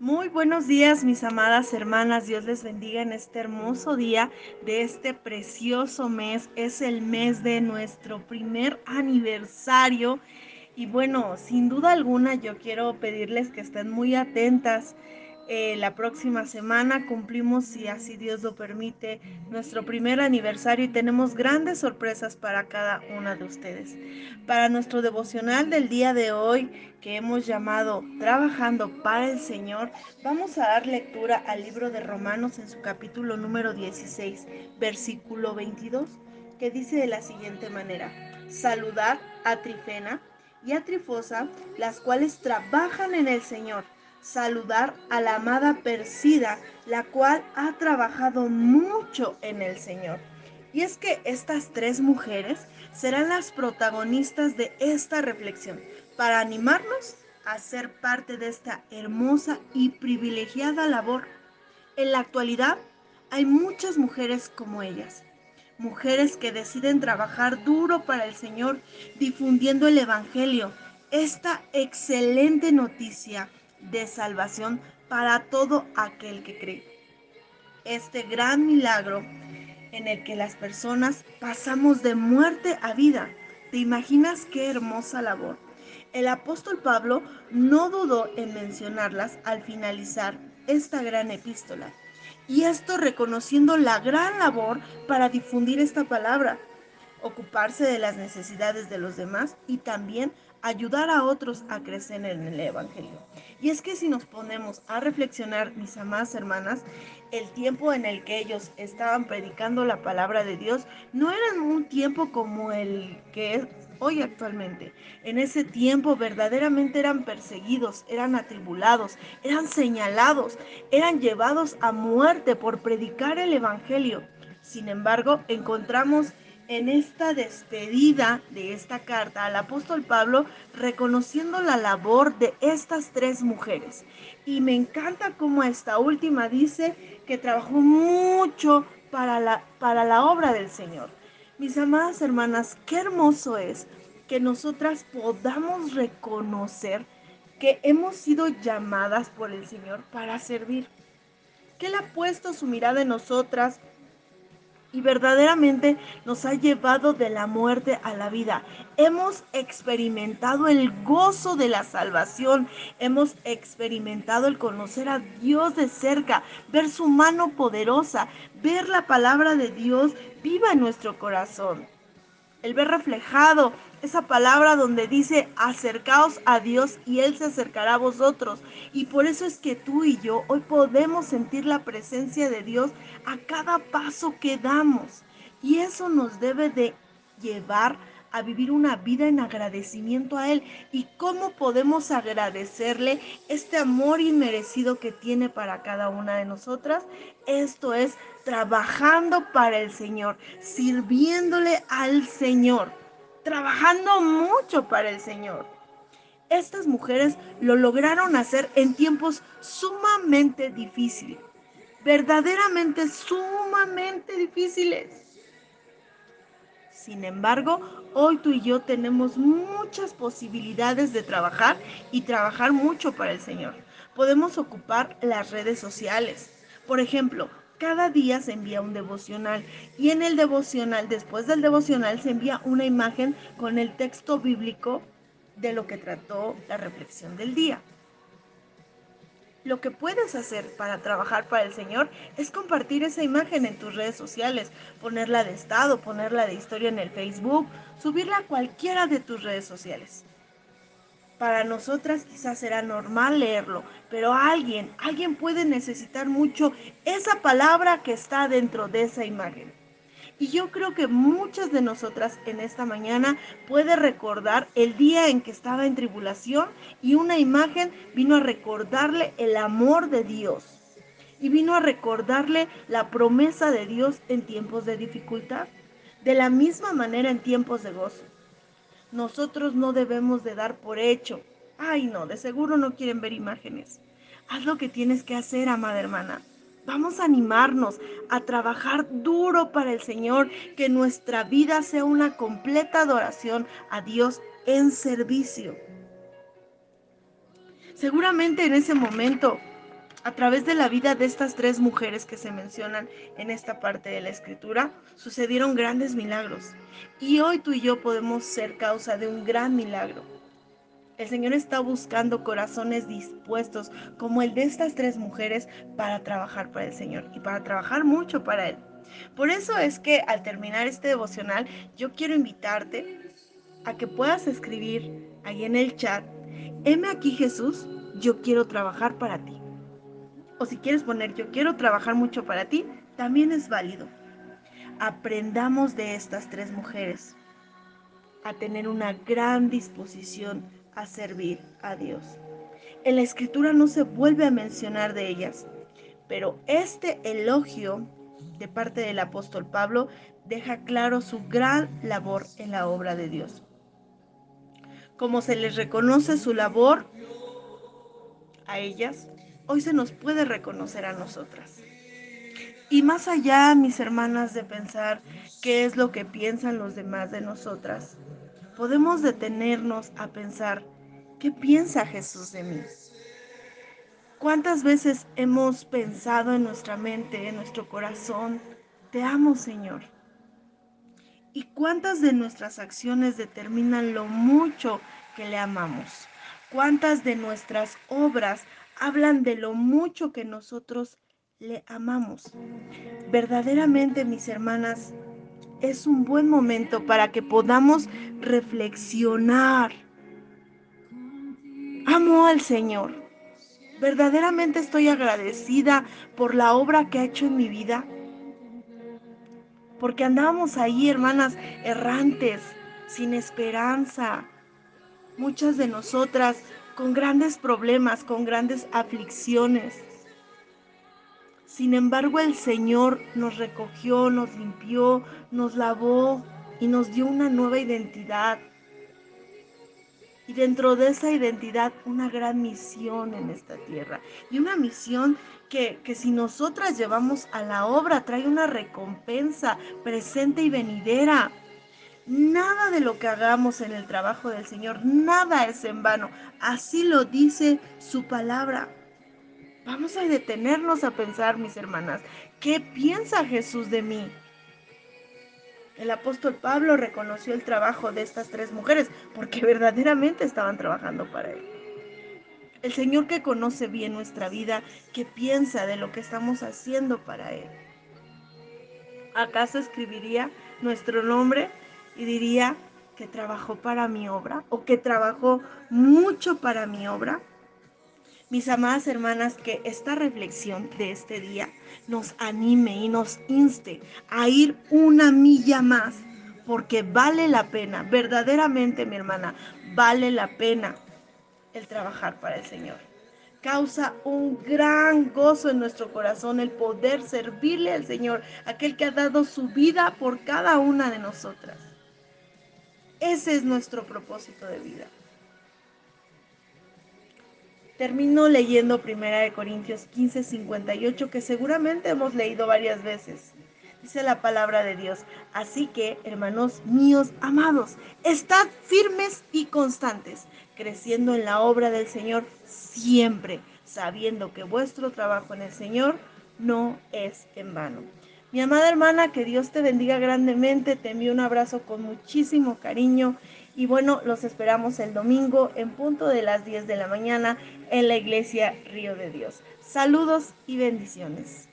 Muy buenos días, mis amadas hermanas. Dios les bendiga en este hermoso día de este precioso mes. Es el mes de nuestro primer aniversario. Y bueno, sin duda alguna yo quiero pedirles que estén muy atentas eh, la próxima semana cumplimos, si así Dios lo permite, nuestro primer aniversario y tenemos grandes sorpresas para cada una de ustedes. Para nuestro devocional del día de hoy, que hemos llamado Trabajando para el Señor, vamos a dar lectura al libro de Romanos en su capítulo número 16, versículo 22, que dice de la siguiente manera, saludar a Trifena y a Trifosa, las cuales trabajan en el Señor saludar a la amada Persida, la cual ha trabajado mucho en el Señor. Y es que estas tres mujeres serán las protagonistas de esta reflexión para animarnos a ser parte de esta hermosa y privilegiada labor. En la actualidad hay muchas mujeres como ellas, mujeres que deciden trabajar duro para el Señor difundiendo el Evangelio, esta excelente noticia de salvación para todo aquel que cree. Este gran milagro en el que las personas pasamos de muerte a vida. ¿Te imaginas qué hermosa labor? El apóstol Pablo no dudó en mencionarlas al finalizar esta gran epístola. Y esto reconociendo la gran labor para difundir esta palabra, ocuparse de las necesidades de los demás y también ayudar a otros a crecer en el Evangelio. Y es que si nos ponemos a reflexionar, mis amadas hermanas, el tiempo en el que ellos estaban predicando la palabra de Dios no era un tiempo como el que es hoy actualmente. En ese tiempo verdaderamente eran perseguidos, eran atribulados, eran señalados, eran llevados a muerte por predicar el Evangelio. Sin embargo, encontramos en esta despedida de esta carta al apóstol Pablo reconociendo la labor de estas tres mujeres. Y me encanta cómo esta última dice que trabajó mucho para la, para la obra del Señor. Mis amadas hermanas, qué hermoso es que nosotras podamos reconocer que hemos sido llamadas por el Señor para servir. Que Él ha puesto su mirada en nosotras y verdaderamente nos ha llevado de la muerte a la vida. Hemos experimentado el gozo de la salvación, hemos experimentado el conocer a Dios de cerca, ver su mano poderosa, ver la palabra de Dios viva en nuestro corazón el ver reflejado esa palabra donde dice acercaos a Dios y Él se acercará a vosotros. Y por eso es que tú y yo hoy podemos sentir la presencia de Dios a cada paso que damos. Y eso nos debe de llevar a vivir una vida en agradecimiento a Él. ¿Y cómo podemos agradecerle este amor inmerecido que tiene para cada una de nosotras? Esto es trabajando para el Señor, sirviéndole al Señor, trabajando mucho para el Señor. Estas mujeres lo lograron hacer en tiempos sumamente difíciles, verdaderamente sumamente difíciles. Sin embargo, hoy tú y yo tenemos muchas posibilidades de trabajar y trabajar mucho para el Señor. Podemos ocupar las redes sociales. Por ejemplo, cada día se envía un devocional y en el devocional, después del devocional, se envía una imagen con el texto bíblico de lo que trató la reflexión del día. Lo que puedes hacer para trabajar para el Señor es compartir esa imagen en tus redes sociales, ponerla de estado, ponerla de historia en el Facebook, subirla a cualquiera de tus redes sociales. Para nosotras quizás será normal leerlo, pero alguien, alguien puede necesitar mucho esa palabra que está dentro de esa imagen. Y yo creo que muchas de nosotras en esta mañana puede recordar el día en que estaba en tribulación y una imagen vino a recordarle el amor de Dios. Y vino a recordarle la promesa de Dios en tiempos de dificultad. De la misma manera en tiempos de gozo. Nosotros no debemos de dar por hecho. Ay, no, de seguro no quieren ver imágenes. Haz lo que tienes que hacer, amada hermana. Vamos a animarnos a trabajar duro para el Señor, que nuestra vida sea una completa adoración a Dios en servicio. Seguramente en ese momento A través de la vida de estas tres mujeres que se mencionan en esta parte de la escritura, sucedieron grandes milagros. Y hoy tú y yo podemos ser causa de un gran milagro. El Señor está buscando corazones dispuestos como el de estas tres mujeres para trabajar para el Señor y para trabajar mucho para Él. Por eso es que al terminar este devocional yo quiero invitarte a que puedas escribir ahí en el chat, heme aquí Jesús, yo quiero trabajar para ti. O si quieres poner yo quiero trabajar mucho para ti, también es válido. Aprendamos de estas tres mujeres a tener una gran disposición a servir a Dios. En la escritura no se vuelve a mencionar de ellas, pero este elogio de parte del apóstol Pablo deja claro su gran labor en la obra de Dios. Como se les reconoce su labor a ellas, hoy se nos puede reconocer a nosotras. Y más allá, mis hermanas, de pensar qué es lo que piensan los demás de nosotras, podemos detenernos a pensar, ¿qué piensa Jesús de mí? ¿Cuántas veces hemos pensado en nuestra mente, en nuestro corazón, te amo Señor? ¿Y cuántas de nuestras acciones determinan lo mucho que le amamos? ¿Cuántas de nuestras obras hablan de lo mucho que nosotros le amamos? Verdaderamente, mis hermanas, es un buen momento para que podamos reflexionar. Amo al Señor ¿Verdaderamente estoy agradecida por la obra que ha hecho en mi vida? Porque andábamos ahí, hermanas, errantes, sin esperanza. Muchas de nosotras con grandes problemas, con grandes aflicciones. Sin embargo, el Señor nos recogió, nos limpió, nos lavó y nos dio una nueva identidad y dentro de esa identidad una gran misión en esta tierra. Y una misión que, que, si nosotras llevamos a la obra trae una recompensa presente y venidera. Nada de lo que hagamos en el trabajo del Señor, nada es en vano. Así lo dice su palabra. Vamos a detenernos a pensar, mis hermanas, ¿qué piensa Jesús de mí? El apóstol Pablo reconoció el trabajo de estas tres mujeres porque verdaderamente estaban trabajando para él. El Señor que conoce bien nuestra vida, que piensa de lo que estamos haciendo para Él. ¿Acaso escribiría nuestro nombre y diría que trabajó para mi obra o que trabajó mucho para mi obra? Mis amadas hermanas, que esta reflexión de este día nos anime y nos inste a ir una milla más, porque vale la pena, verdaderamente mi hermana, vale la pena el trabajar para el Señor. Causa un gran gozo en nuestro corazón el poder servirle al Señor, aquel que ha dado su vida por cada una de nosotras. Ese es nuestro propósito de vida. Termino leyendo 1 Corintios 15, 58, que seguramente hemos leído varias veces. Dice la palabra de Dios. Así que, hermanos míos amados, estad firmes y constantes, creciendo en la obra del Señor siempre, sabiendo que vuestro trabajo en el Señor no es en vano. Mi amada hermana, que Dios te bendiga grandemente, te envío un abrazo con muchísimo cariño y bueno, los esperamos el domingo en punto de las 10 de la mañana en la iglesia Río de Dios. Saludos y bendiciones.